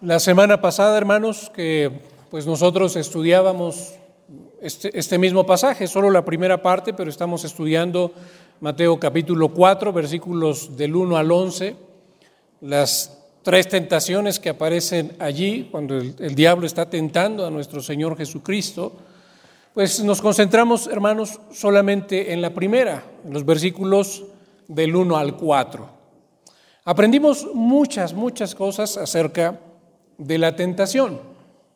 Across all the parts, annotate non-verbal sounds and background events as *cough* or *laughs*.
La semana pasada, hermanos, que pues nosotros estudiábamos este, este, mismo pasaje, solo la primera parte, pero estamos estudiando Mateo capítulo 4, versículos del 1 al 11, las tres tentaciones que aparecen allí cuando el, el diablo está tentando a nuestro Señor Jesucristo. Pues nos concentramos, hermanos, solamente en la primera, en los versículos del 1 al 4. Aprendimos muchas, muchas cosas acerca de la tentación.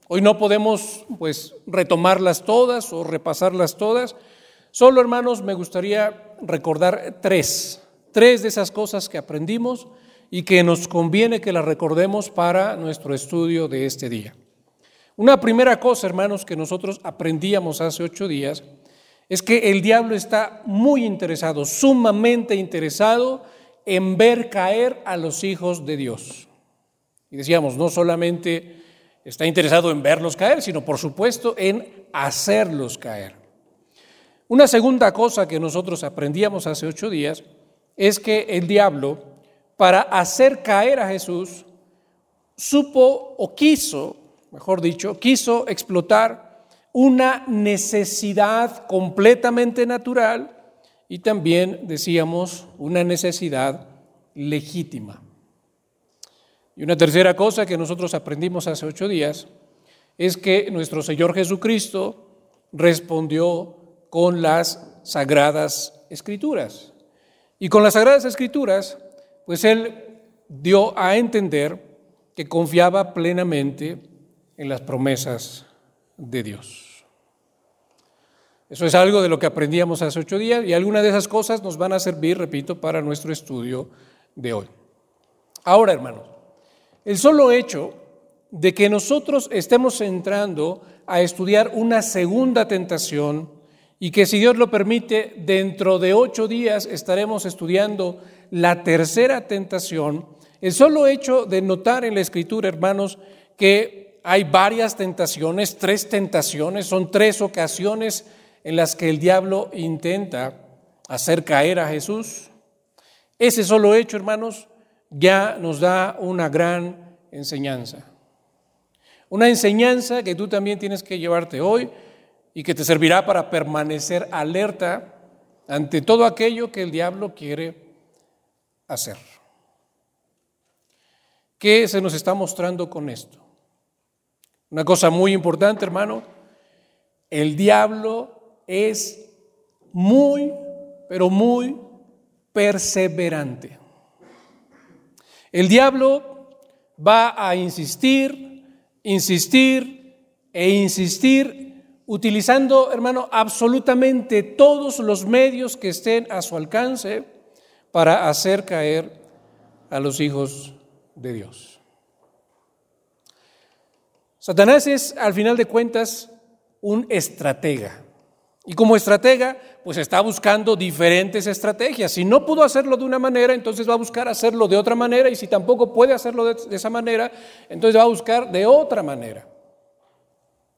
Hoy no podemos pues retomarlas todas o repasarlas todas. Solo hermanos me gustaría recordar tres, tres de esas cosas que aprendimos y que nos conviene que las recordemos para nuestro estudio de este día. Una primera cosa, hermanos, que nosotros aprendíamos hace ocho días es que el diablo está muy interesado, sumamente interesado en ver caer a los hijos de Dios. Y decíamos, no solamente está interesado en verlos caer, sino por supuesto en hacerlos caer. Una segunda cosa que nosotros aprendíamos hace ocho días es que el diablo, para hacer caer a Jesús, supo o quiso, mejor dicho, quiso explotar una necesidad completamente natural y también, decíamos, una necesidad legítima. Y una tercera cosa que nosotros aprendimos hace ocho días es que nuestro Señor Jesucristo respondió con las sagradas escrituras. Y con las sagradas escrituras, pues Él dio a entender que confiaba plenamente en las promesas de Dios. Eso es algo de lo que aprendíamos hace ocho días y algunas de esas cosas nos van a servir, repito, para nuestro estudio de hoy. Ahora, hermanos, el solo hecho de que nosotros estemos entrando a estudiar una segunda tentación y que si Dios lo permite, dentro de ocho días estaremos estudiando la tercera tentación, el solo hecho de notar en la escritura, hermanos, que hay varias tentaciones, tres tentaciones, son tres ocasiones en las que el diablo intenta hacer caer a Jesús. Ese solo hecho, hermanos, ya nos da una gran enseñanza. Una enseñanza que tú también tienes que llevarte hoy y que te servirá para permanecer alerta ante todo aquello que el diablo quiere hacer. ¿Qué se nos está mostrando con esto? Una cosa muy importante, hermano, el diablo es muy, pero muy perseverante. El diablo va a insistir, insistir e insistir, utilizando, hermano, absolutamente todos los medios que estén a su alcance para hacer caer a los hijos de Dios. Satanás es, al final de cuentas, un estratega. Y como estratega, pues está buscando diferentes estrategias. Si no pudo hacerlo de una manera, entonces va a buscar hacerlo de otra manera. Y si tampoco puede hacerlo de, esa manera, entonces va a buscar de otra manera.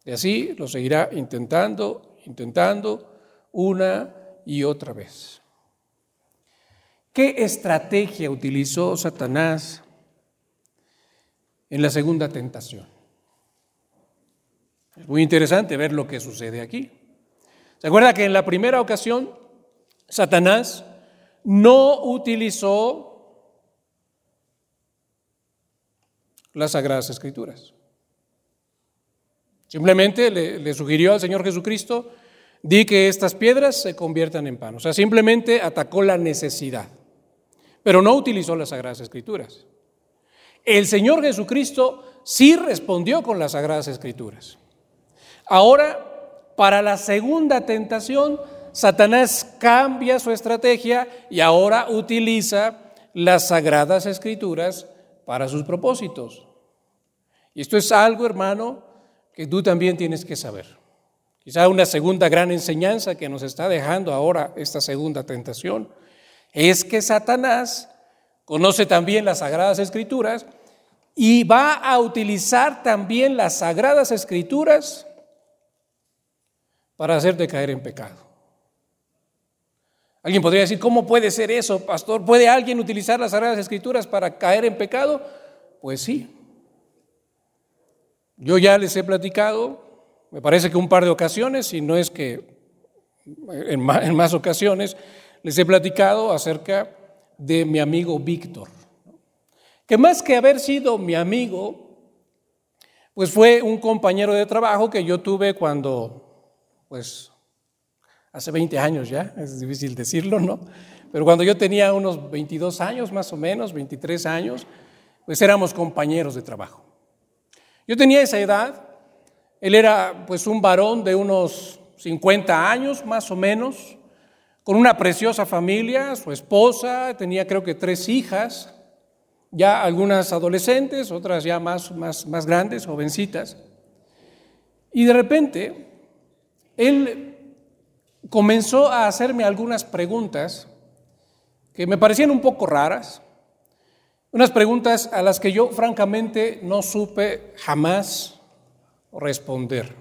Y así lo seguirá intentando, intentando una y otra vez. ¿Qué estrategia utilizó Satanás en la segunda tentación? Es muy interesante ver lo que sucede aquí. ¿Se acuerda que en la primera ocasión Satanás no utilizó las Sagradas Escrituras? Simplemente le, sugirió al Señor Jesucristo, di que estas piedras se conviertan en pan. O sea, simplemente atacó la necesidad, pero no utilizó las Sagradas Escrituras. El Señor Jesucristo sí respondió con las Sagradas Escrituras. Ahora para la segunda tentación, Satanás cambia su estrategia y ahora utiliza las sagradas escrituras para sus propósitos. Y esto es algo, hermano, que tú también tienes que saber. Quizá una segunda gran enseñanza que nos está dejando ahora esta segunda tentación es que Satanás conoce también las sagradas escrituras y va a utilizar también las sagradas escrituras para hacerte caer en pecado. Alguien podría decir, ¿cómo puede ser eso, pastor? ¿Puede alguien utilizar las Sagradas Escrituras para caer en pecado? Pues sí. Yo ya les he platicado, me parece que un par de ocasiones, y no es que en más, ocasiones, les he platicado acerca de mi amigo Víctor, que más que haber sido mi amigo, pues fue un compañero de trabajo que yo tuve cuando, pues, hace 20 años ya, es difícil decirlo, ¿no? Pero cuando yo tenía unos 22 años más o menos, 23 años, pues éramos compañeros de trabajo. Yo tenía esa edad, él era pues un varón de unos 50 años más o menos, con una preciosa familia, su esposa, tenía creo que tres hijas, ya algunas adolescentes, otras ya más, más, más grandes, jovencitas. Y de repente, él comenzó a hacerme algunas preguntas que me parecían un poco raras, unas preguntas a las que yo francamente no supe jamás responder.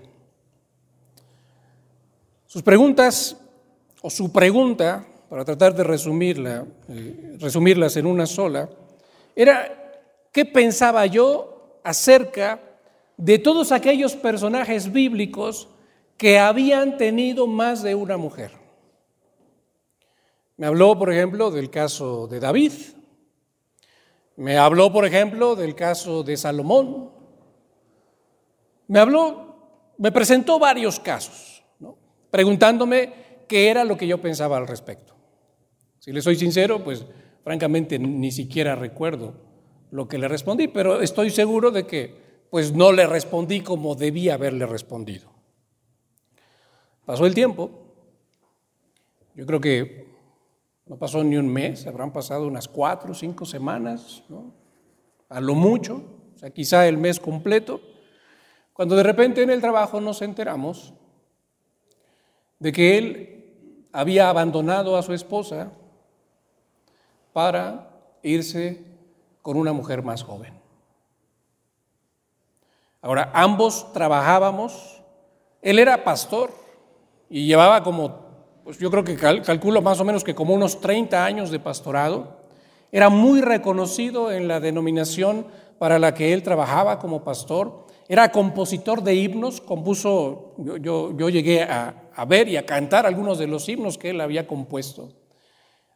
Sus preguntas, o su pregunta, para tratar de resumirla, eh, resumirlas en una sola, era qué pensaba yo acerca de todos aquellos personajes bíblicos que habían tenido más de una mujer. Me habló, por ejemplo, del caso de David, me habló, por ejemplo, del caso de Salomón. Me habló, me presentó varios casos, preguntándome qué era lo que yo pensaba al respecto. Si le soy sincero, pues francamente ni siquiera recuerdo lo que le respondí, pero estoy seguro de que pues no le respondí como debía haberle respondido. Pasó el tiempo, yo creo que no pasó ni un mes, habrán pasado unas cuatro o cinco semanas, a lo mucho, o sea, quizá el mes completo, cuando de repente en el trabajo nos enteramos de que él había abandonado a su esposa para irse con una mujer más joven. Ahora, ambos trabajábamos, él era pastor y llevaba como pues yo creo que calculo más o menos que como unos 30 años de pastorado. Era muy reconocido en la denominación para la que él trabajaba como pastor. Era compositor de himnos, compuso, yo, yo, llegué a, ver y a cantar algunos de los himnos que él había compuesto.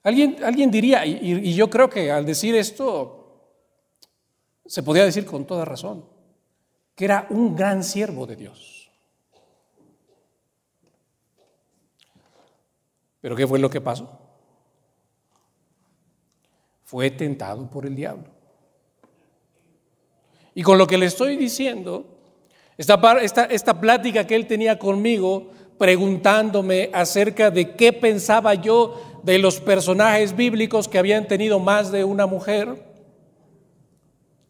Alguien, alguien diría, y, y yo creo que al decir esto, se podía decir con toda razón, que era un gran siervo de Dios. Pero ¿qué fue lo que pasó? Fue tentado por el diablo. Y con lo que le estoy diciendo, esta, esta, esta plática que él tenía conmigo, preguntándome acerca de qué pensaba yo de los personajes bíblicos que habían tenido más de una mujer,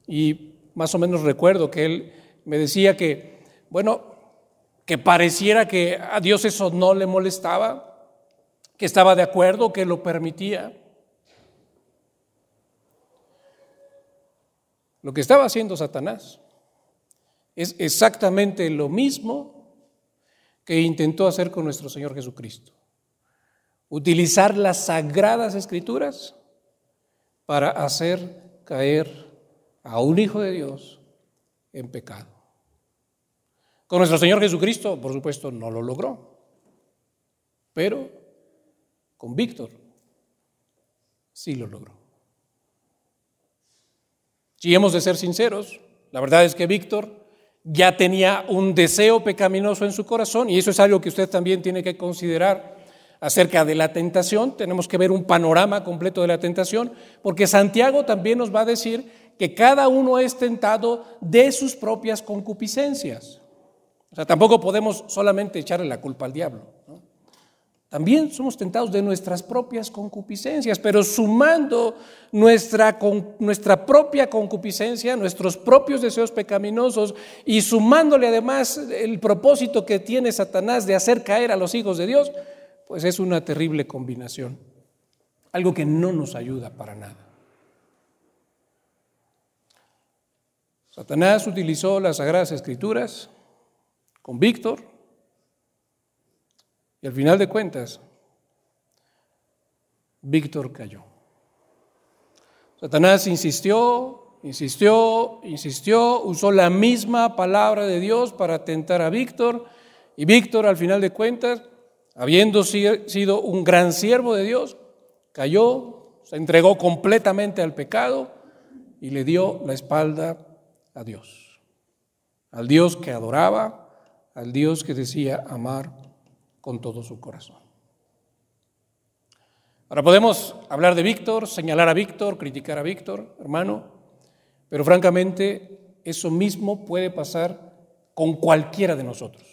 y más o menos recuerdo que él me decía que, bueno, que pareciera que a Dios eso no le molestaba, que estaba de acuerdo, que lo permitía. Lo que estaba haciendo Satanás es exactamente lo mismo que intentó hacer con nuestro Señor Jesucristo. Utilizar las sagradas escrituras para hacer caer a un hijo de Dios en pecado. Con nuestro Señor Jesucristo, por supuesto, no lo logró, pero con Víctor, sí lo logró. Si hemos de ser sinceros, la verdad es que Víctor ya tenía un deseo pecaminoso en su corazón y eso es algo que usted también tiene que considerar acerca de la tentación. Tenemos que ver un panorama completo de la tentación porque Santiago también nos va a decir que cada uno es tentado de sus propias concupiscencias. O sea, tampoco podemos solamente echarle la culpa al diablo. También somos tentados de nuestras propias concupiscencias, pero sumando nuestra, nuestra propia concupiscencia, nuestros propios deseos pecaminosos y sumándole además el propósito que tiene Satanás de hacer caer a los hijos de Dios, pues es una terrible combinación. Algo que no nos ayuda para nada. Satanás utilizó las Sagradas Escrituras con Víctor, y al final de cuentas, Víctor cayó. Satanás insistió, insistió, insistió, usó la misma palabra de Dios para tentar a Víctor y Víctor al final de cuentas, habiendo sido un gran siervo de Dios, cayó, se entregó completamente al pecado y le dio la espalda a Dios, al Dios que adoraba, al Dios que decía amar con todo su corazón. Ahora podemos hablar de Víctor, señalar a Víctor, criticar a Víctor, hermano, pero francamente eso mismo puede pasar con cualquiera de nosotros.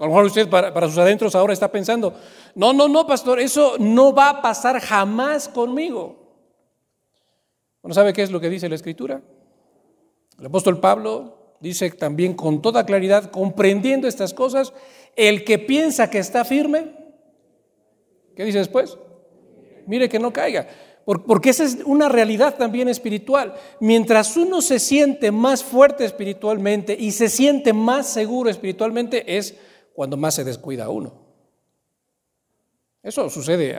A lo mejor usted para, para, sus adentros ahora está pensando, no, no, no, pastor, eso no va a pasar jamás conmigo. Bueno, ¿sabe qué es lo que dice la Escritura? El apóstol Pablo dice también con toda claridad, comprendiendo estas cosas, el que piensa que está firme, ¿qué dice después? Mire que no caiga. Porque esa es una realidad también espiritual. Mientras uno se siente más fuerte espiritualmente y se siente más seguro espiritualmente, es cuando más se descuida uno. Eso sucede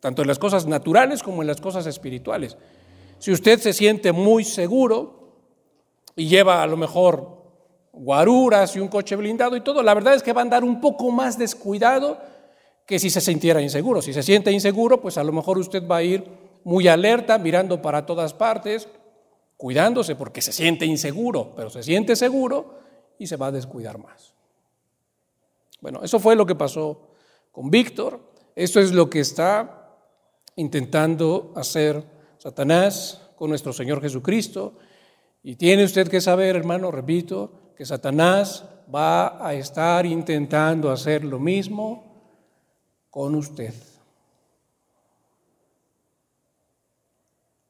tanto en las cosas naturales como en las cosas espirituales. Si usted se siente muy seguro y lleva a lo mejor guaruras y un coche blindado y todo, la verdad es que va a andar un poco más descuidado que si se sintiera inseguro. Si se siente inseguro, pues a lo mejor usted va a ir muy alerta, mirando para todas partes, cuidándose porque se siente inseguro, pero se siente seguro y se va a descuidar más. Bueno, eso fue lo que pasó con Víctor. Esto es lo que está intentando hacer Satanás con nuestro Señor Jesucristo. Y tiene usted que saber, hermano, repito, que Satanás va a estar intentando hacer lo mismo con usted.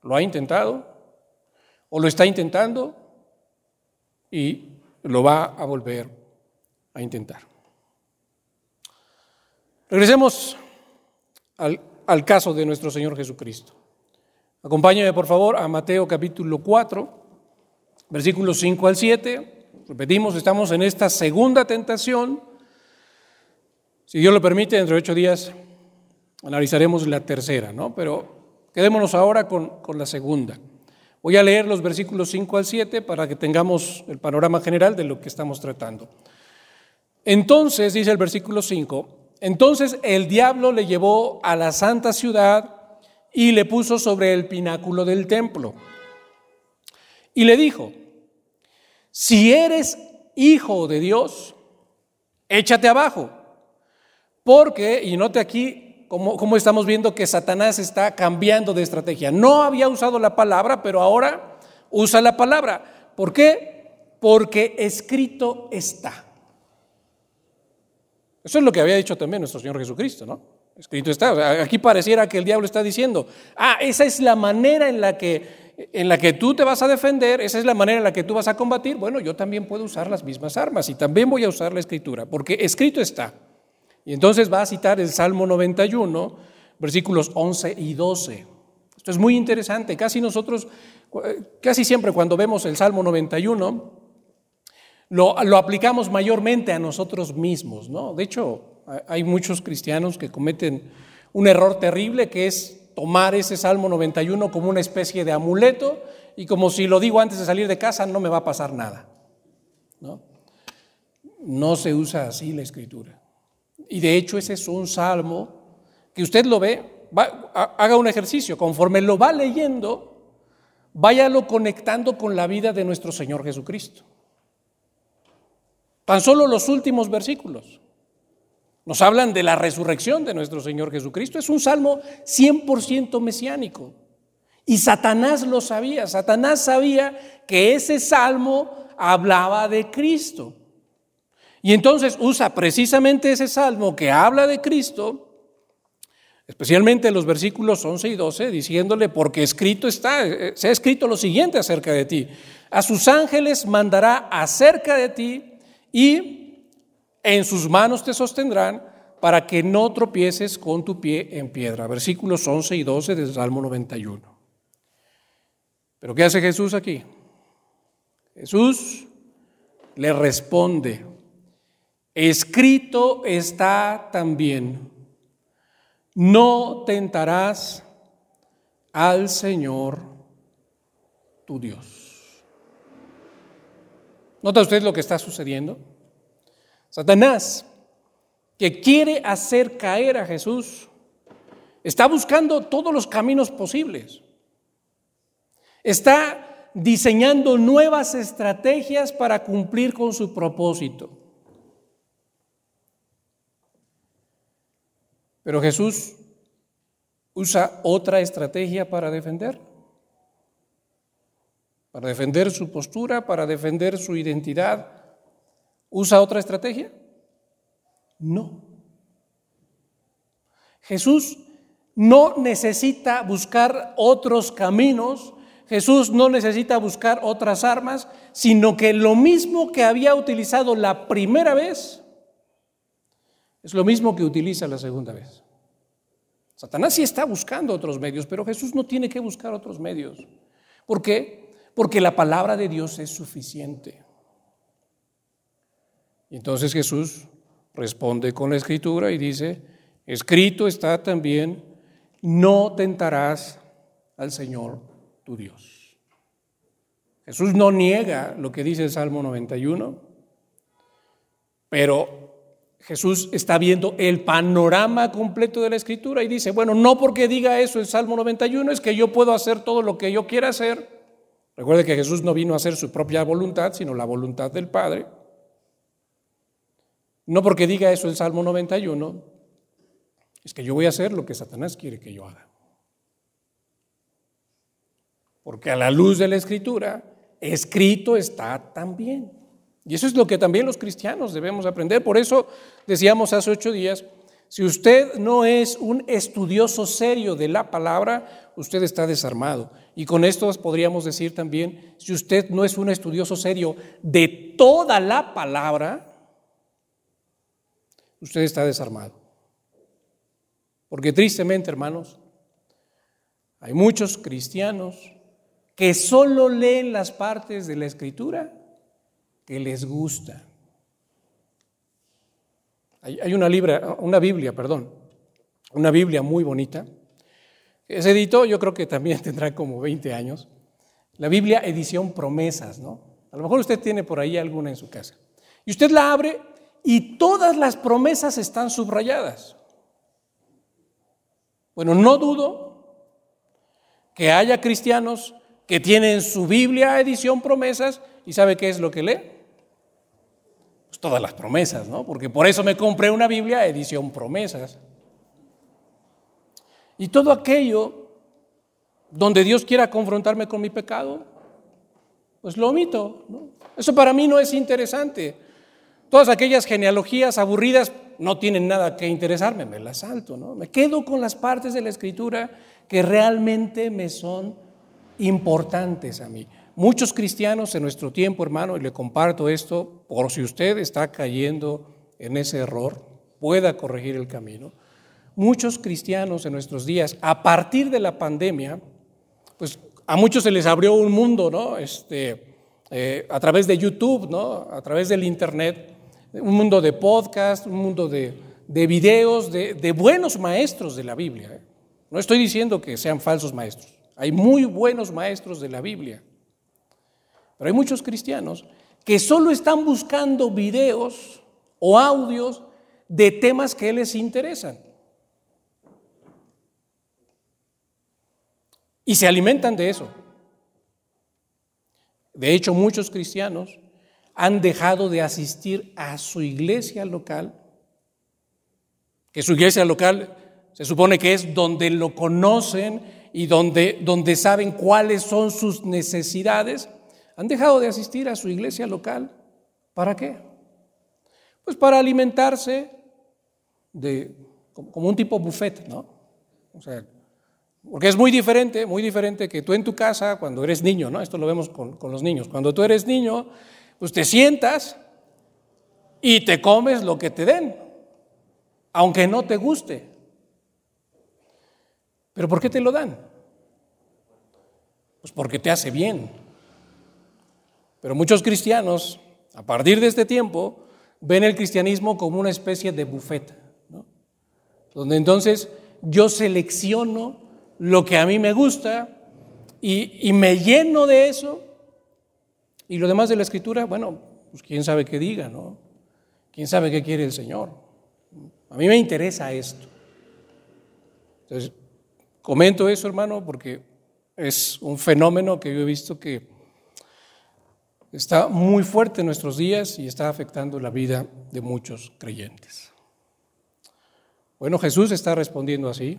¿Lo ha intentado? ¿O lo está intentando? Y lo va a volver a intentar. Regresemos al, caso de nuestro Señor Jesucristo. Acompáñame por favor a Mateo capítulo 4, versículos 5 al 7. Repetimos, estamos en esta segunda tentación. Si Dios lo permite, dentro de ocho días analizaremos la tercera, ¿no? Pero quedémonos ahora con, con la segunda. Voy a leer los versículos 5 al 7 para que tengamos el panorama general de lo que estamos tratando. Entonces, dice el versículo 5, entonces el diablo le llevó a la santa ciudad y le puso sobre el pináculo del templo. Y le dijo, si eres hijo de Dios, échate abajo. Porque, y note aquí cómo, estamos viendo que Satanás está cambiando de estrategia. No había usado la palabra, pero ahora usa la palabra. ¿Por qué? Porque escrito está. Eso es lo que había dicho también nuestro Señor Jesucristo, ¿no? Escrito está. aquí pareciera que el diablo está diciendo, ah, esa es la manera en la que en la que tú te vas a defender, esa es la manera en la que tú vas a combatir, bueno, yo también puedo usar las mismas armas y también voy a usar la escritura, porque escrito está. Y entonces va a citar el Salmo 91, versículos 11 y 12. Esto es muy interesante, casi nosotros, casi siempre cuando vemos el Salmo 91, lo, aplicamos mayormente a nosotros mismos, ¿no? De hecho, hay muchos cristianos que cometen un error terrible que es tomar ese Salmo 91 como una especie de amuleto y como si lo digo antes de salir de casa no me va a pasar nada. No, no se usa así la escritura. Y de hecho ese es un salmo que usted lo ve, haga un ejercicio, conforme lo va leyendo, váyalo conectando con la vida de nuestro Señor Jesucristo. Tan solo los últimos versículos nos hablan de la resurrección de nuestro Señor Jesucristo. Es un salmo 100% mesiánico. Y Satanás lo sabía. Satanás sabía que ese salmo hablaba de Cristo. Y entonces usa precisamente ese salmo que habla de Cristo, especialmente los versículos 11 y 12, diciéndole, porque escrito está, se ha escrito lo siguiente acerca de ti. A sus ángeles mandará acerca de ti y en sus manos te sostendrán para que no tropieces con tu pie en piedra. Versículos 11 y 12 del Salmo 91. Pero ¿qué hace Jesús aquí? Jesús le responde, escrito está también, no tentarás al Señor tu Dios. ¿Nota usted lo que está sucediendo? Satanás, que quiere hacer caer a Jesús, está buscando todos los caminos posibles. Está diseñando nuevas estrategias para cumplir con su propósito. Pero Jesús usa otra estrategia para defender. Para defender su postura, para defender su identidad. ¿Usa otra estrategia? No. Jesús no necesita buscar otros caminos, Jesús no necesita buscar otras armas, sino que lo mismo que había utilizado la primera vez, es lo mismo que utiliza la segunda vez. Satanás sí está buscando otros medios, pero Jesús no tiene que buscar otros medios. ¿Por qué? Porque la palabra de Dios es suficiente. Entonces Jesús responde con la escritura y dice, escrito está también, no tentarás al Señor tu Dios. Jesús no niega lo que dice el Salmo 91, pero Jesús está viendo el panorama completo de la escritura y dice, bueno, no porque diga eso el Salmo 91 es que yo puedo hacer todo lo que yo quiera hacer. Recuerde que Jesús no vino a hacer su propia voluntad, sino la voluntad del Padre. No porque diga eso el Salmo 91, es que yo voy a hacer lo que Satanás quiere que yo haga. Porque a la luz de la escritura, escrito está también. Y eso es lo que también los cristianos debemos aprender. Por eso decíamos hace ocho días, si usted no es un estudioso serio de la palabra, usted está desarmado. Y con esto podríamos decir también, si usted no es un estudioso serio de toda la palabra, usted está desarmado. Porque tristemente, hermanos, hay muchos cristianos que solo leen las partes de la escritura que les gusta. Hay, una, libra, una Biblia, perdón, una Biblia muy bonita. Se editó, yo creo que también *laughs* tendrá como 20 años. La Biblia edición promesas, ¿no? A lo mejor usted tiene por ahí alguna en su casa. Y usted la abre y todas las promesas están subrayadas. Bueno, no dudo que haya cristianos que tienen su Biblia edición promesas y sabe qué es lo que lee todas las promesas, ¿no? Porque por eso me compré una Biblia edición promesas. Y todo aquello donde Dios quiera confrontarme con mi pecado, pues lo omito. Eso para mí no es interesante. Todas aquellas genealogías aburridas no tienen nada que interesarme, me las salto. ¿no? Me quedo con las partes de la escritura que realmente me son importantes a mí. Muchos cristianos en nuestro tiempo, hermano, y le comparto esto, por si usted está cayendo en ese error, pueda corregir el camino. Muchos cristianos en nuestros días, a partir de la pandemia, pues a muchos se les abrió un mundo, ¿no? Este, eh, a través de YouTube, ¿no? A través del Internet, un mundo de podcast, un mundo de, videos, de, buenos maestros de la Biblia. ¿eh? No estoy diciendo que sean falsos maestros. Hay muy buenos maestros de la Biblia. Pero hay muchos cristianos que solo están buscando videos o audios de temas que les interesan. Y se alimentan de eso. De hecho, muchos cristianos han dejado de asistir a su iglesia local, que su iglesia local se supone que es donde lo conocen y donde, donde saben cuáles son sus necesidades, han dejado de asistir a su iglesia local. ¿Para qué? Pues para alimentarse de, como un tipo buffet, ¿no? O sea, porque es muy diferente, muy diferente que tú en tu casa, cuando eres niño, ¿no? Esto lo vemos con, con los niños. Cuando tú eres niño, pues te sientas y te comes lo que te den, aunque no te guste. ¿Pero por qué te lo dan? Pues porque te hace bien. Pero muchos cristianos, a partir de este tiempo, ven el cristianismo como una especie de buffet, donde entonces yo selecciono lo que a mí me gusta y me lleno de eso. Y lo demás de la escritura, bueno, pues quién sabe qué diga, ¿no? ¿Quién sabe qué quiere el Señor? A mí me interesa esto. Entonces, comento eso, hermano, porque es un fenómeno que yo he visto que está muy fuerte en nuestros días y está afectando la vida de muchos creyentes. Bueno, Jesús está respondiendo así,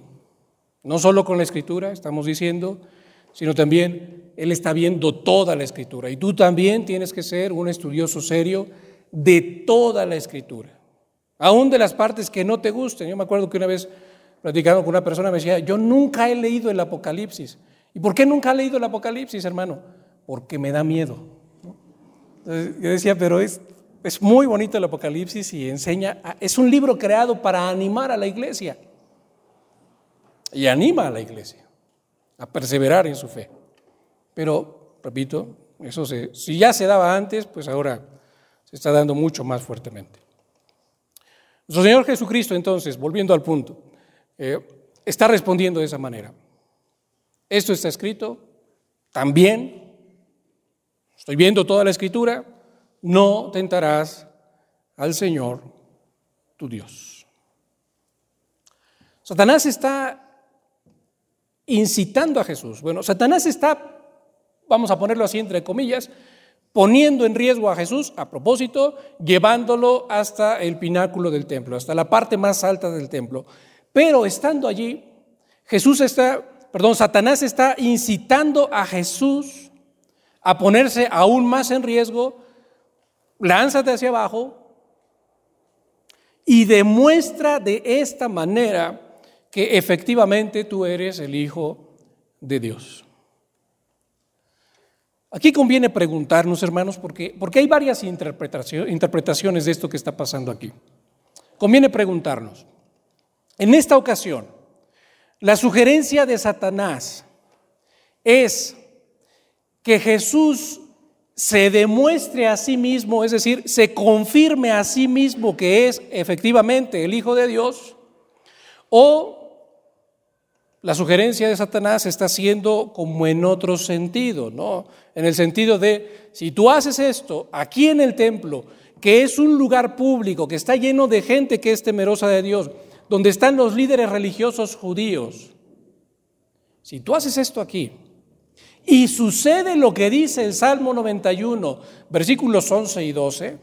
no solo con la escritura, estamos diciendo, sino también Él está viendo toda la escritura. Y tú también tienes que ser un estudioso serio de toda la escritura, aún de las partes que no te gusten. Yo me acuerdo que una vez platicando con una persona me decía, yo nunca he leído el Apocalipsis. ¿Y por qué nunca he leído el Apocalipsis, hermano? Porque me da miedo. yo decía, pero es, es muy bonito el Apocalipsis y enseña, es un libro creado para animar a la iglesia. Y anima a la iglesia a perseverar en su fe. Pero, repito, eso se, si ya se daba antes, pues ahora se está dando mucho más fuertemente. Nuestro Señor Jesucristo, entonces, volviendo al punto, eh, está respondiendo de esa manera. Esto está escrito, también, estoy viendo toda la escritura, no tentarás al Señor tu Dios. Satanás está incitando a Jesús. Bueno, Satanás está, vamos a ponerlo así entre comillas, poniendo en riesgo a Jesús, a propósito, llevándolo hasta el pináculo del templo, hasta la parte más alta del templo. Pero estando allí, Jesús está, perdón, Satanás está incitando a Jesús a ponerse aún más en riesgo, lánzate hacia abajo y demuestra de esta manera que efectivamente tú eres el Hijo de Dios. Aquí conviene preguntarnos, hermanos, porque, porque hay varias interpretaciones de esto que está pasando aquí. Conviene preguntarnos, en esta ocasión, la sugerencia de Satanás es que Jesús se demuestre a sí mismo, es decir, se confirme a sí mismo que es efectivamente el Hijo de Dios, o la sugerencia de Satanás está siendo como en otro sentido, ¿no? En el sentido de, si tú haces esto aquí en el templo, que es un lugar público, que está lleno de gente que es temerosa de Dios, donde están los líderes religiosos judíos, si tú haces esto aquí y sucede lo que dice el Salmo 91, versículos 11 y 12,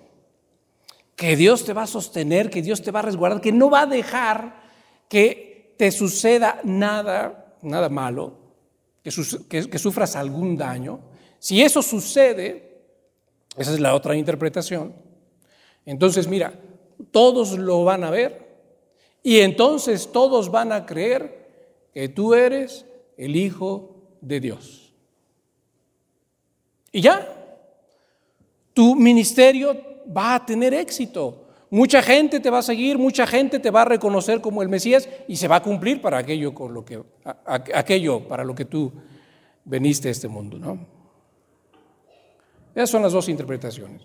que Dios te va a sostener, que Dios te va a resguardar, que no va a dejar que te suceda nada, nada malo, que, que sufras algún daño. Si eso sucede, esa es la otra interpretación, entonces mira, todos lo van a ver y entonces todos van a creer que tú eres el Hijo de Dios. Y ya, tu ministerio va a tener éxito. Mucha gente te va a seguir, mucha gente te va a reconocer como el Mesías y se va a cumplir para aquello, con lo que, aquello para lo que tú veniste a este mundo. ¿no? Esas son las dos interpretaciones.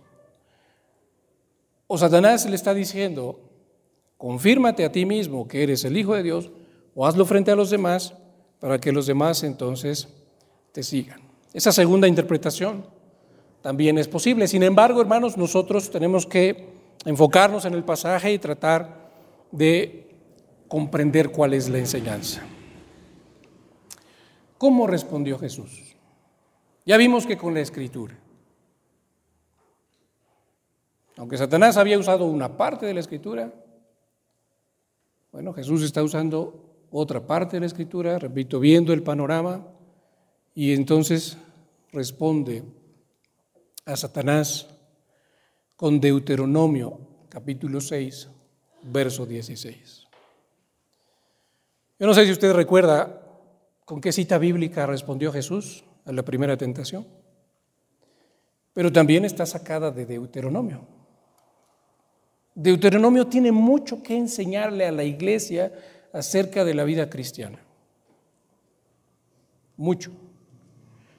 O Satanás le está diciendo, confírmate a ti mismo que eres el Hijo de Dios o hazlo frente a los demás para que los demás entonces te sigan. Esa segunda interpretación también es posible. Sin embargo, hermanos, nosotros tenemos que enfocarnos en el pasaje y tratar de comprender cuál es la enseñanza. ¿Cómo respondió Jesús? Ya vimos que con la escritura. Aunque Satanás había usado una parte de la escritura, bueno, Jesús está usando otra parte de la escritura, repito, viendo el panorama, y entonces responde a Satanás con Deuteronomio capítulo 6, verso 16. Yo no sé si usted recuerda con qué cita bíblica respondió Jesús a la primera tentación, pero también está sacada de Deuteronomio. Deuteronomio tiene mucho que enseñarle a la iglesia acerca de la vida cristiana. Mucho.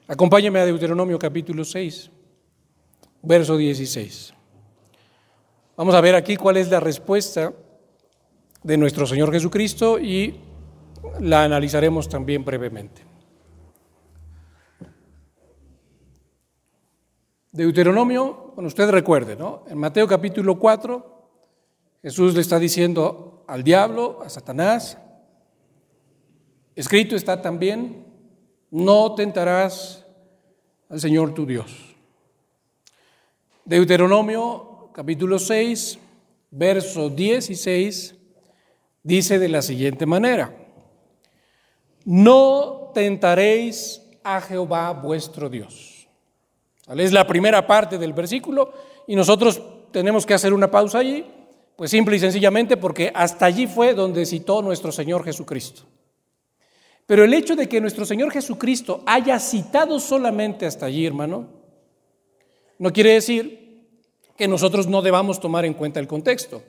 Acompáñame a Deuteronomio capítulo 6, verso 16. Vamos a ver aquí cuál es la respuesta de nuestro Señor Jesucristo y la analizaremos también brevemente. Deuteronomio, bueno, usted recuerde, ¿no? En Mateo capítulo 4, Jesús le está diciendo al diablo, a Satanás, escrito está también, no tentarás al Señor tu Dios. Deuteronomio capítulo 6, verso 16, dice de la siguiente manera, no tentaréis a Jehová vuestro Dios. Es la primera parte del versículo y nosotros tenemos que hacer una pausa allí, pues simple y sencillamente porque hasta allí fue donde citó nuestro Señor Jesucristo. Pero el hecho de que nuestro Señor Jesucristo haya citado solamente hasta allí, hermano, no quiere decir que nosotros no debamos tomar en cuenta el contexto.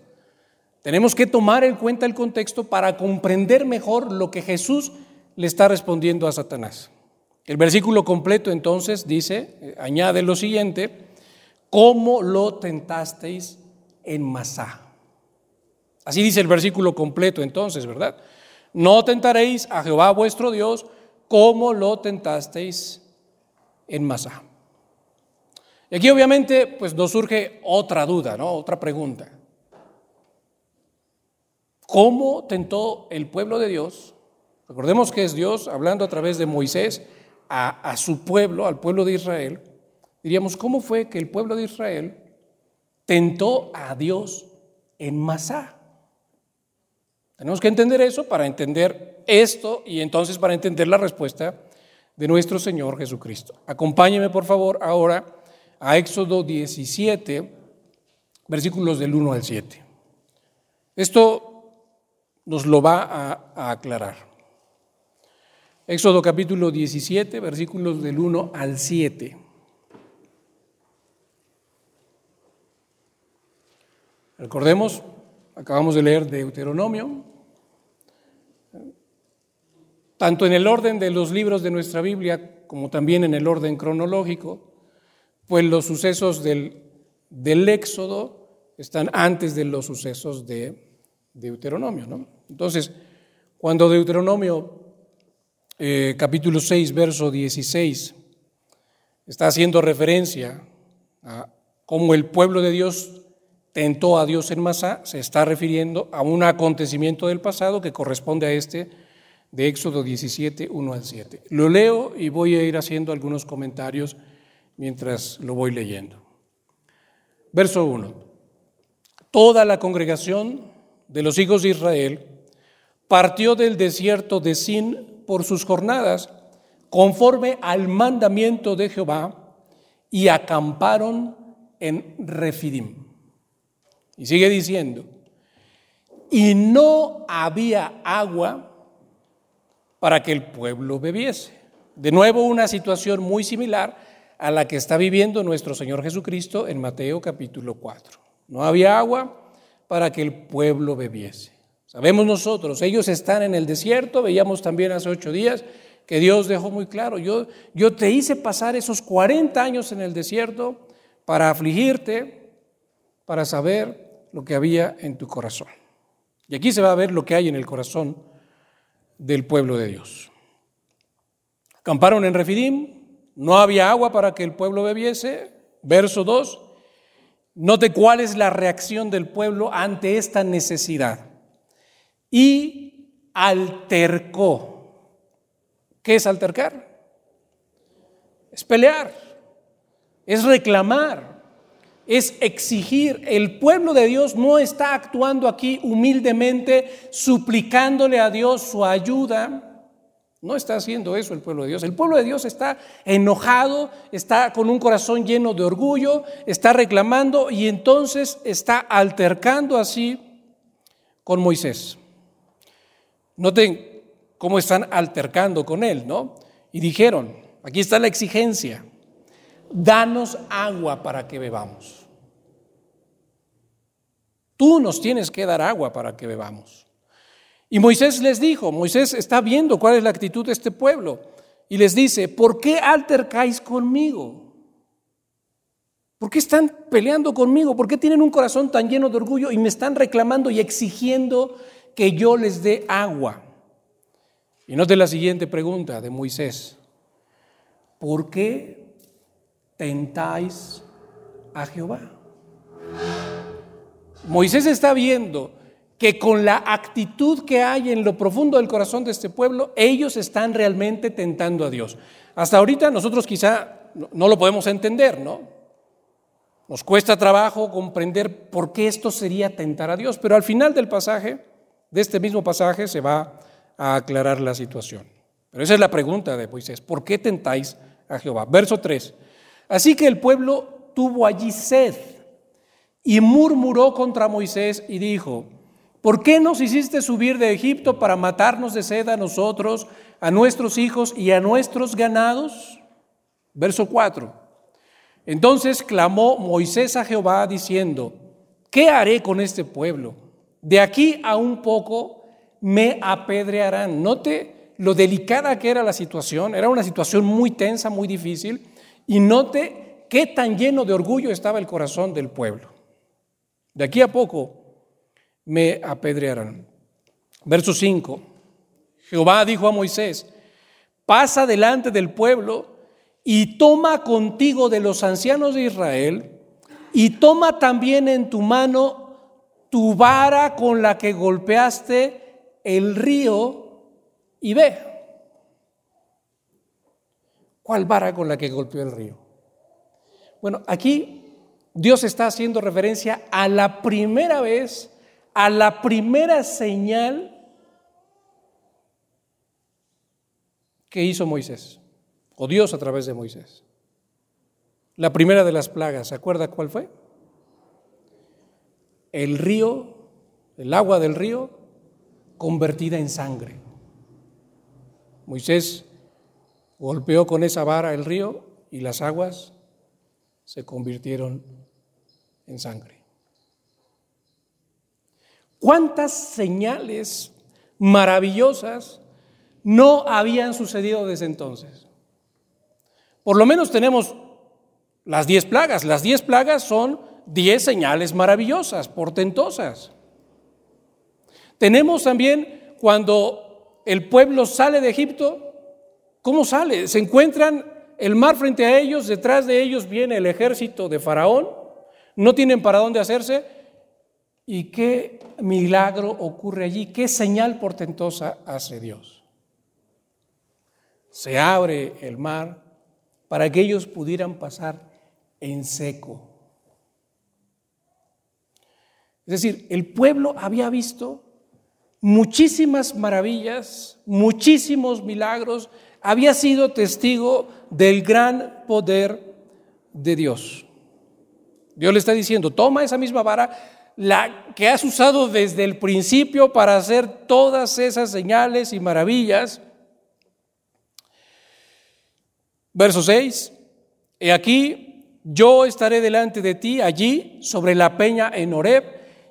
Tenemos que tomar en cuenta el contexto para comprender mejor lo que Jesús le está respondiendo a Satanás. El versículo completo entonces dice, eh, añade lo siguiente, ¿cómo lo tentasteis en Masá? Así dice el versículo completo entonces, ¿verdad? No tentaréis a Jehová vuestro Dios como lo tentasteis en Masá. Y aquí obviamente pues nos surge otra duda, ¿no? Otra pregunta. ¿Cómo tentó el pueblo de Dios Recordemos que es Dios hablando a través de Moisés a, su pueblo, al pueblo de Israel. Diríamos, ¿cómo fue que el pueblo de Israel tentó a Dios en Masá? Tenemos que entender eso para entender esto y entonces para entender la respuesta de nuestro Señor Jesucristo. Acompáñeme por favor ahora a Éxodo 17, versículos del 1 al 7. Esto nos lo va a aclarar. Éxodo capítulo 17, versículos del 1 al 7. Recordemos, acabamos de leer Deuteronomio, tanto en el orden de los libros de nuestra Biblia como también en el orden cronológico, pues los sucesos del, del Éxodo están antes de los sucesos de Deuteronomio. ¿no? Entonces, cuando Deuteronomio eh, capítulo 6, verso 16, está haciendo referencia a cómo el pueblo de Dios tentó a Dios en Masá, se está refiriendo a un acontecimiento del pasado que corresponde a este de Éxodo 17, 1 al 7. Lo leo y voy a ir haciendo algunos comentarios mientras lo voy leyendo. Verso 1. Toda la congregación de los hijos de Israel partió del desierto de Sin por sus jornadas, conforme al mandamiento de Jehová, y acamparon en Refidim. Y sigue diciendo, y no había agua para que el pueblo bebiese. De nuevo, una situación muy similar a la que está viviendo nuestro Señor Jesucristo en Mateo capítulo 4. No había agua para que el pueblo bebiese. Sabemos nosotros, ellos están en el desierto, veíamos también hace ocho días que Dios dejó muy claro, yo, yo te hice pasar esos 40 años en el desierto para afligirte, para saber lo que había en tu corazón. Y aquí se va a ver lo que hay en el corazón del pueblo de Dios. Acamparon en Refidim, no había agua para que el pueblo bebiese. Verso 2, note cuál es la reacción del pueblo ante esta necesidad y altercó. ¿Qué es altercar? Es pelear, es reclamar, es exigir. El pueblo de Dios no está actuando aquí humildemente, suplicándole a Dios su ayuda. No está haciendo eso el pueblo de Dios. El pueblo de Dios está enojado, está con un corazón lleno de orgullo, está reclamando y entonces está altercando así con Moisés. Noten cómo están altercando con él, ¿no? Y dijeron, aquí está la exigencia, danos agua para que bebamos. Tú nos tienes que dar agua para que bebamos. Y Moisés les dijo, Moisés está viendo cuál es la actitud de este pueblo, y les dice, ¿por qué altercáis conmigo? ¿Por qué están peleando conmigo? ¿Por qué tienen un corazón tan lleno de orgullo y me están reclamando y exigiendo que yo les dé agua. Y note la siguiente pregunta de Moisés. ¿Por qué tentáis a Jehová? Moisés está viendo que con la actitud que hay en lo profundo del corazón de este pueblo, ellos están realmente tentando a Dios. Hasta ahorita nosotros quizá no lo podemos entender, ¿no? Nos cuesta trabajo comprender por qué esto sería tentar a Dios, pero al final del pasaje, de este mismo pasaje, se va a aclarar la situación. Pero esa es la pregunta de Moisés, ¿por qué tentáis a Jehová? Verso 3. Así que el pueblo tuvo allí sed y murmuró contra Moisés y dijo, ¿por qué nos hiciste subir de Egipto para matarnos de sed a nosotros, a nuestros hijos y a nuestros ganados? Verso 4. Entonces clamó Moisés a Jehová diciendo, ¿qué haré con este pueblo? De aquí a un poco me apedrearán. Note lo delicada que era la situación, era una situación muy tensa, muy difícil, y note qué tan lleno de orgullo estaba el corazón del pueblo. De aquí a poco me apedrearán. Verso 5. Jehová dijo a Moisés, pasa delante del pueblo y toma contigo de los ancianos de Israel y toma también en tu mano tu vara con la que golpeaste el río y ve. ¿Cuál vara con la que golpeó el río? Bueno, aquí Dios está haciendo referencia a la primera vez, a la primera señal que hizo Moisés, o Dios a través de Moisés. La primera de las plagas, ¿se acuerda cuál fue? El río, el agua del río, convertida en sangre. Moisés golpeó con esa vara el río y las aguas se convirtieron en sangre. ¿Cuántas señales maravillosas no habían sucedido desde entonces? Por lo menos tenemos las diez plagas. Las diez plagas son diez señales maravillosas, portentosas. Tenemos también cuando el pueblo sale de Egipto, ¿cómo sale? Se encuentran el mar frente a ellos, detrás de ellos viene el ejército de Faraón, no tienen para dónde hacerse. ¿Y qué milagro ocurre allí? ¿Qué señal portentosa hace Dios? Se abre el mar para que ellos pudieran pasar en seco. Es decir, el pueblo había visto muchísimas maravillas, muchísimos milagros, había sido testigo del gran poder de Dios. Dios le está diciendo, toma esa misma vara, la que has usado desde el principio para hacer todas esas señales y maravillas. Verso 6, he aquí, yo estaré delante de ti allí sobre la peña en Horeb,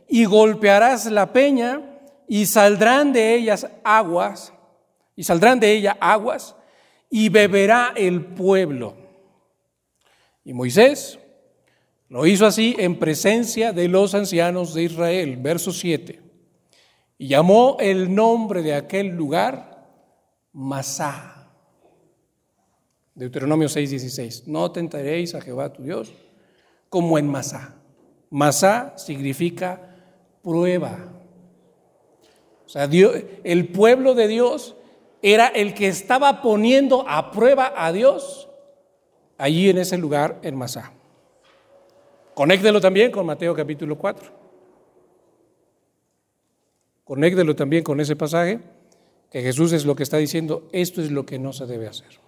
y golpearás la peña, y saldrán de ellas aguas, y saldrán de ella aguas, y beberá el pueblo. Y Moisés lo hizo así en presencia de los ancianos de Israel. Verso 7. Y llamó el nombre de aquel lugar Masá. Deuteronomio 6:16. No tentaréis a Jehová tu Dios como en Masá. Masá significa prueba. O sea, el pueblo de Dios era el que estaba poniendo a prueba a Dios allí en ese lugar en Masá. Conéctelo también con Mateo capítulo 4. Conéctelo también con ese pasaje que Jesús es lo que está diciendo, esto es lo que no se debe hacer.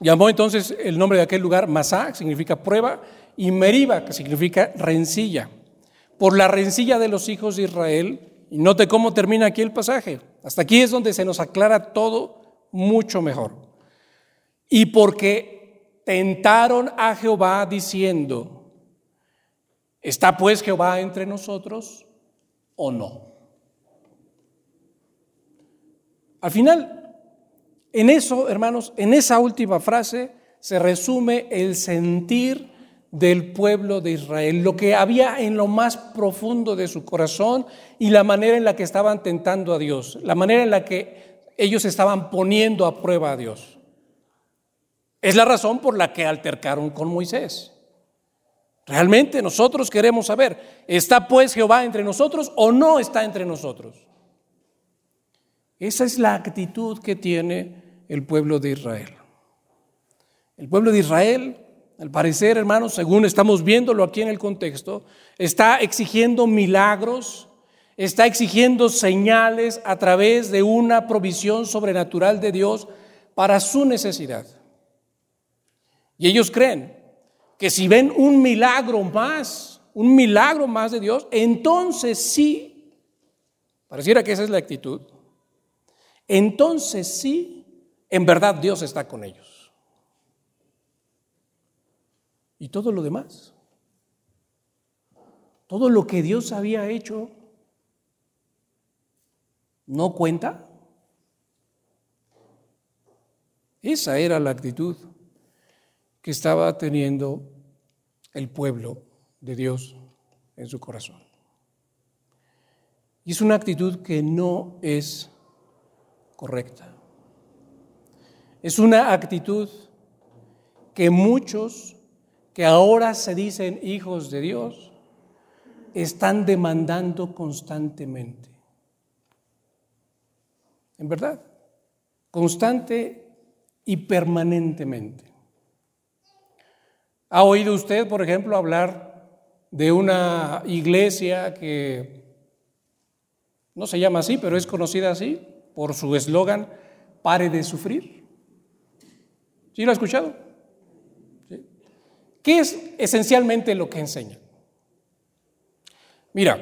Llamó entonces el nombre de aquel lugar Masá, que significa prueba, y Meriba, que significa rencilla. Por la rencilla de los hijos de Israel, y note cómo termina aquí el pasaje. Hasta aquí es donde se nos aclara todo mucho mejor. Y porque tentaron a Jehová diciendo, ¿está pues Jehová entre nosotros o no? Al final, en eso, hermanos, en esa última frase se resume el sentir del pueblo de Israel, lo que había en lo más profundo de su corazón y la manera en la que estaban tentando a Dios, la manera en la que ellos estaban poniendo a prueba a Dios. Es la razón por la que altercaron con Moisés. Realmente nosotros queremos saber, ¿está pues Jehová entre nosotros o no está entre nosotros? Esa es la actitud que tiene el pueblo de Israel. El pueblo de Israel, al parecer, hermanos, según estamos viéndolo aquí en el contexto, está exigiendo milagros, está exigiendo señales a través de una provisión sobrenatural de Dios para su necesidad. Y ellos creen que si ven un milagro más, un milagro más de Dios, entonces sí, pareciera que esa es la actitud, entonces sí, en verdad Dios está con ellos. Y todo lo demás, todo lo que Dios había hecho, ¿no cuenta? Esa era la actitud que estaba teniendo el pueblo de Dios en su corazón. Y es una actitud que no es correcta. Es una actitud que muchos que ahora se dicen hijos de Dios están demandando constantemente. En verdad, constante y permanentemente. ¿Ha oído usted, por ejemplo, hablar de una iglesia que no se llama así, pero es conocida así por su eslogan, pare de sufrir? ¿Sí lo ha escuchado? ¿Qué es esencialmente lo que enseña? Mira,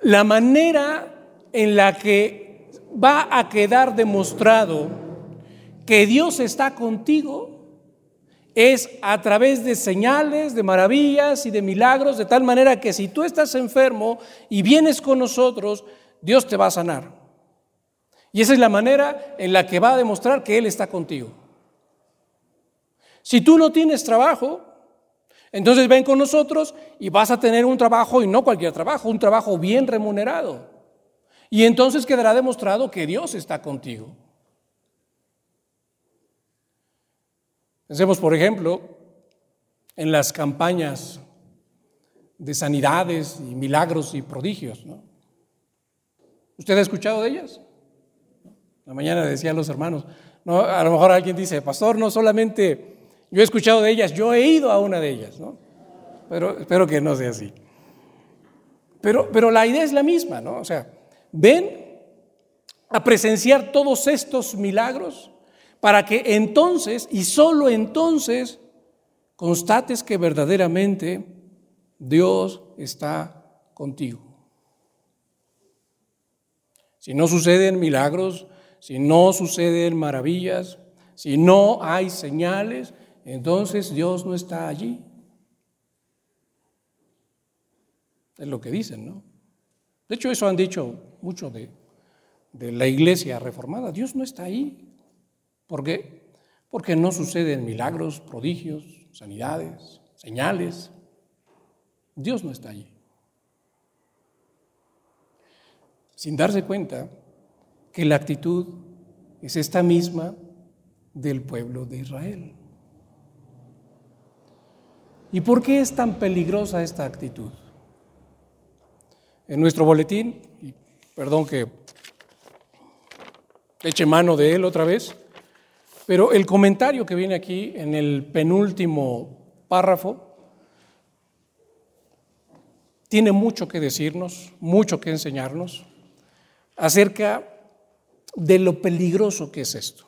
la manera en la que va a quedar demostrado que Dios está contigo es a través de señales, de maravillas y de milagros, de tal manera que si tú estás enfermo y vienes con nosotros, Dios te va a sanar. Y esa es la manera en la que va a demostrar que Él está contigo. Si tú no tienes trabajo, entonces ven con nosotros y vas a tener un trabajo, y no cualquier trabajo, un trabajo bien remunerado. Y entonces quedará demostrado que Dios está contigo. Pensemos, por ejemplo, en las campañas de sanidades y milagros y prodigios. ¿Usted ha escuchado de ellas? La mañana decían los hermanos, no, a lo mejor alguien dice, pastor, no solamente yo he escuchado de ellas, yo he ido a una de ellas, ¿no? Pero espero que no sea así. Pero, pero la idea es la misma, ¿no? O sea, ven a presenciar todos estos milagros para que entonces y solo entonces constates que verdaderamente Dios está contigo. Si no suceden milagros, si no suceden maravillas, si no hay señales, entonces Dios no está allí. Es lo que dicen, ¿no? De hecho, eso han dicho mucho de, de la iglesia reformada. Dios no está ahí. ¿Por qué? Porque no suceden milagros, prodigios, sanidades, señales. Dios no está allí. Sin darse cuenta que la actitud es esta misma del pueblo de Israel. ¿Y por qué es tan peligrosa esta actitud? En nuestro boletín, y perdón que eche mano de él otra vez, pero el comentario que viene aquí en el penúltimo párrafo tiene mucho que decirnos, mucho que enseñarnos acerca de lo peligroso que es esto.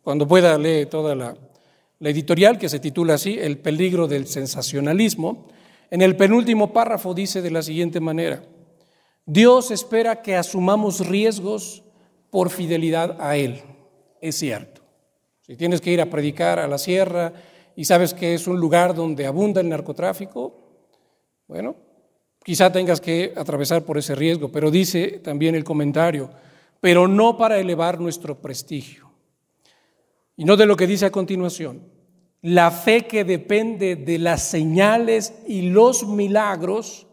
Cuando pueda leer toda la, editorial que se titula así, El peligro del sensacionalismo, en el penúltimo párrafo dice de la siguiente manera, Dios espera que asumamos riesgos por fidelidad a Él. Es cierto. Si tienes que ir a predicar a la sierra y sabes que es un lugar donde abunda el narcotráfico, bueno, quizá tengas que atravesar por ese riesgo, pero dice también el comentario, pero no para elevar nuestro prestigio. Y no de lo que dice a continuación, la fe que depende de las señales y los milagros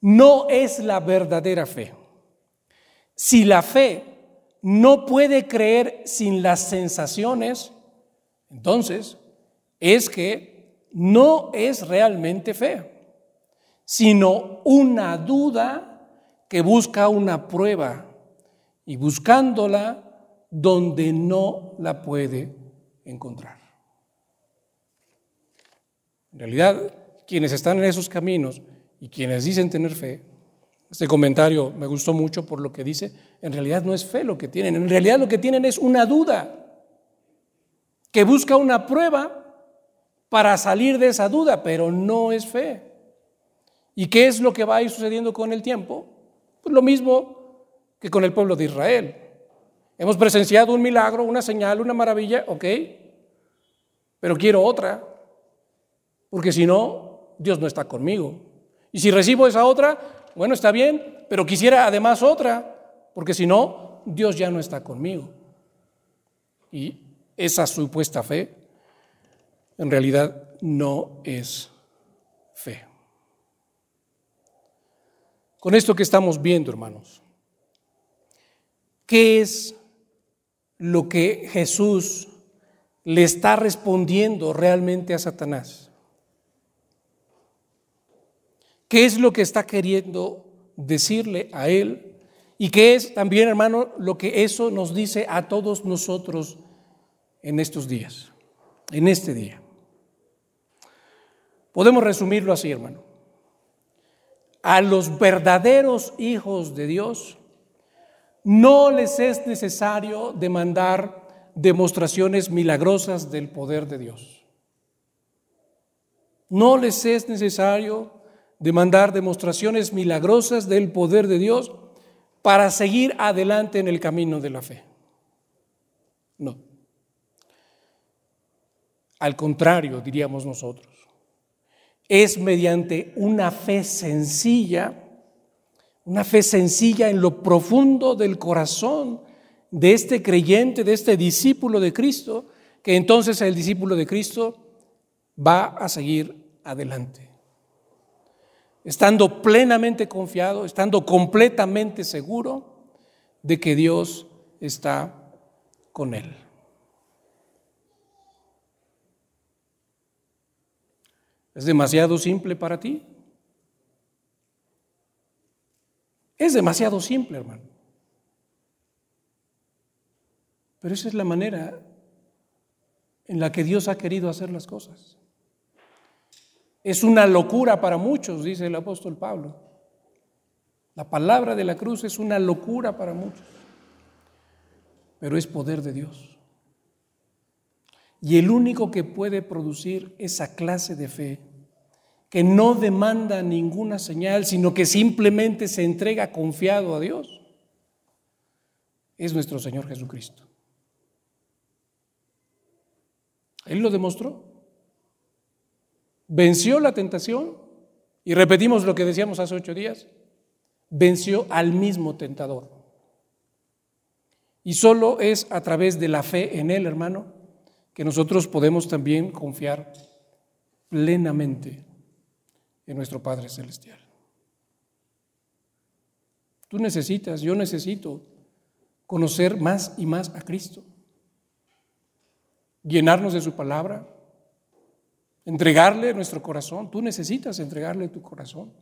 no es la verdadera fe. Si la fe no puede creer sin las sensaciones, entonces es que no es realmente fe, sino una duda que busca una prueba y buscándola donde no la puede encontrar. En realidad, quienes están en esos caminos y quienes dicen tener fe, este comentario me gustó mucho por lo que dice, en realidad no es fe lo que tienen, en realidad lo que tienen es una duda que busca una prueba para salir de esa duda, pero no es fe. ¿Y qué es lo que va a ir sucediendo con el tiempo? Pues lo mismo que con el pueblo de Israel. Hemos presenciado un milagro, una señal, una maravilla, ok, pero quiero otra, porque si no, Dios no está conmigo. Y si recibo esa otra, bueno, está bien, pero quisiera además otra, porque si no, Dios ya no está conmigo. Y esa supuesta fe en realidad no es fe. Con esto que estamos viendo, hermanos, ¿qué es lo que Jesús le está respondiendo realmente a Satanás? ¿Qué es lo que está queriendo decirle a él? Y qué es también, hermano, lo que eso nos dice a todos nosotros en estos días, en este día. Podemos resumirlo así, hermano. A los verdaderos hijos de Dios no les es necesario demandar demostraciones milagrosas del poder de Dios. No les es necesario demandar demostraciones milagrosas del poder de Dios para seguir adelante en el camino de la fe. No. Al contrario, diríamos nosotros, es mediante una fe sencilla, una fe sencilla en lo profundo del corazón de este creyente, de este discípulo de Cristo, que entonces el discípulo de Cristo va a seguir adelante. Estando plenamente confiado, estando completamente seguro de que Dios está con él. ¿Es demasiado simple para ti? Es demasiado simple, hermano. Pero esa es la manera en la que Dios ha querido hacer las cosas. Es una locura para muchos, dice el apóstol Pablo. La palabra de la cruz es una locura para muchos, pero es poder de Dios. Y el único que puede producir esa clase de fe, que no demanda ninguna señal, sino que simplemente se entrega confiado a Dios, es nuestro Señor Jesucristo. Él lo demostró. Venció la tentación y repetimos lo que decíamos hace ocho días, venció al mismo tentador. Y solo es a través de la fe en Él, hermano, que nosotros podemos también confiar plenamente en nuestro Padre Celestial. Tú necesitas, yo necesito conocer más y más a Cristo, llenarnos de su palabra, entregarle nuestro corazón. Tú necesitas entregarle tu corazón.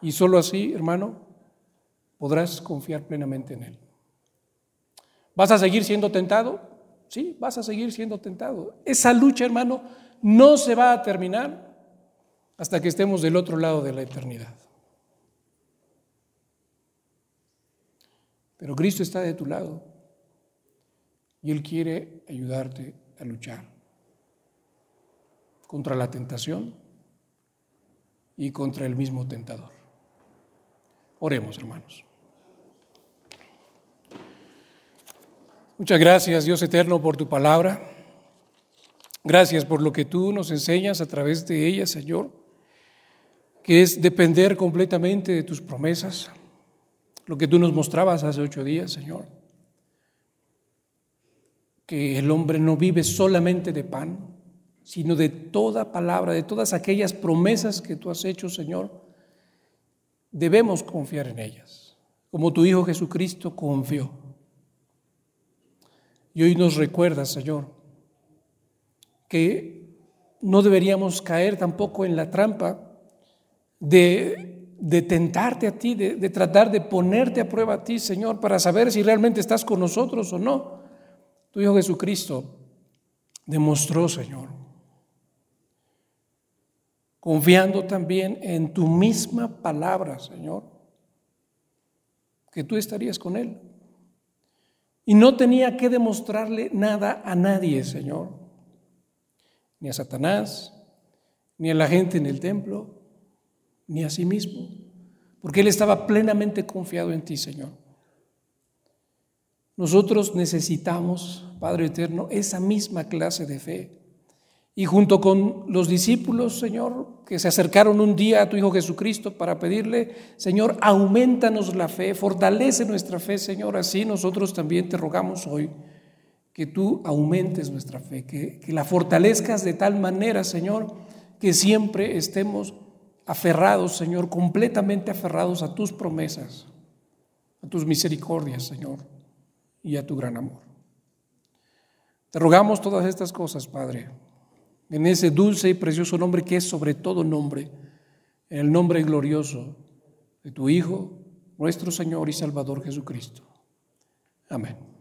Y solo así, hermano, podrás confiar plenamente en Él. ¿Vas a seguir siendo tentado? Sí, vas a seguir siendo tentado. Esa lucha, hermano, no se va a terminar hasta que estemos del otro lado de la eternidad. Pero Cristo está de tu lado y Él quiere ayudarte a luchar contra la tentación y contra el mismo tentador. Oremos, hermanos. Muchas gracias, Dios eterno, por tu palabra. Gracias por lo que tú nos enseñas a través de ella, Señor, que es depender completamente de tus promesas, lo que tú nos mostrabas hace ocho días, Señor, que el hombre no vive solamente de pan, sino de toda palabra, de todas aquellas promesas que tú has hecho, Señor. Debemos confiar en ellas, como tu Hijo Jesucristo confió. Y hoy nos recuerda, Señor, que no deberíamos caer tampoco en la trampa de, de tentarte a ti, de, de tratar de ponerte a prueba a ti, Señor, para saber si realmente estás con nosotros o no. Tu Hijo Jesucristo demostró, Señor, confiando también en tu misma palabra, Señor, que tú estarías con Él. Y no tenía que demostrarle nada a nadie, Señor, ni a Satanás, ni a la gente en el templo, ni a sí mismo, porque Él estaba plenamente confiado en ti, Señor. Nosotros necesitamos, Padre Eterno, esa misma clase de fe. Y junto con los discípulos, Señor, que se acercaron un día a tu Hijo Jesucristo para pedirle, Señor, aumentanos la fe, fortalece nuestra fe, Señor. Así nosotros también te rogamos hoy que tú aumentes nuestra fe, que, que la fortalezcas de tal manera, Señor, que siempre estemos aferrados, Señor, completamente aferrados a tus promesas, a tus misericordias, Señor, y a tu gran amor. Te rogamos todas estas cosas, Padre en ese dulce y precioso nombre que es sobre todo nombre, en el nombre glorioso de tu Hijo, nuestro Señor y Salvador Jesucristo. Amén.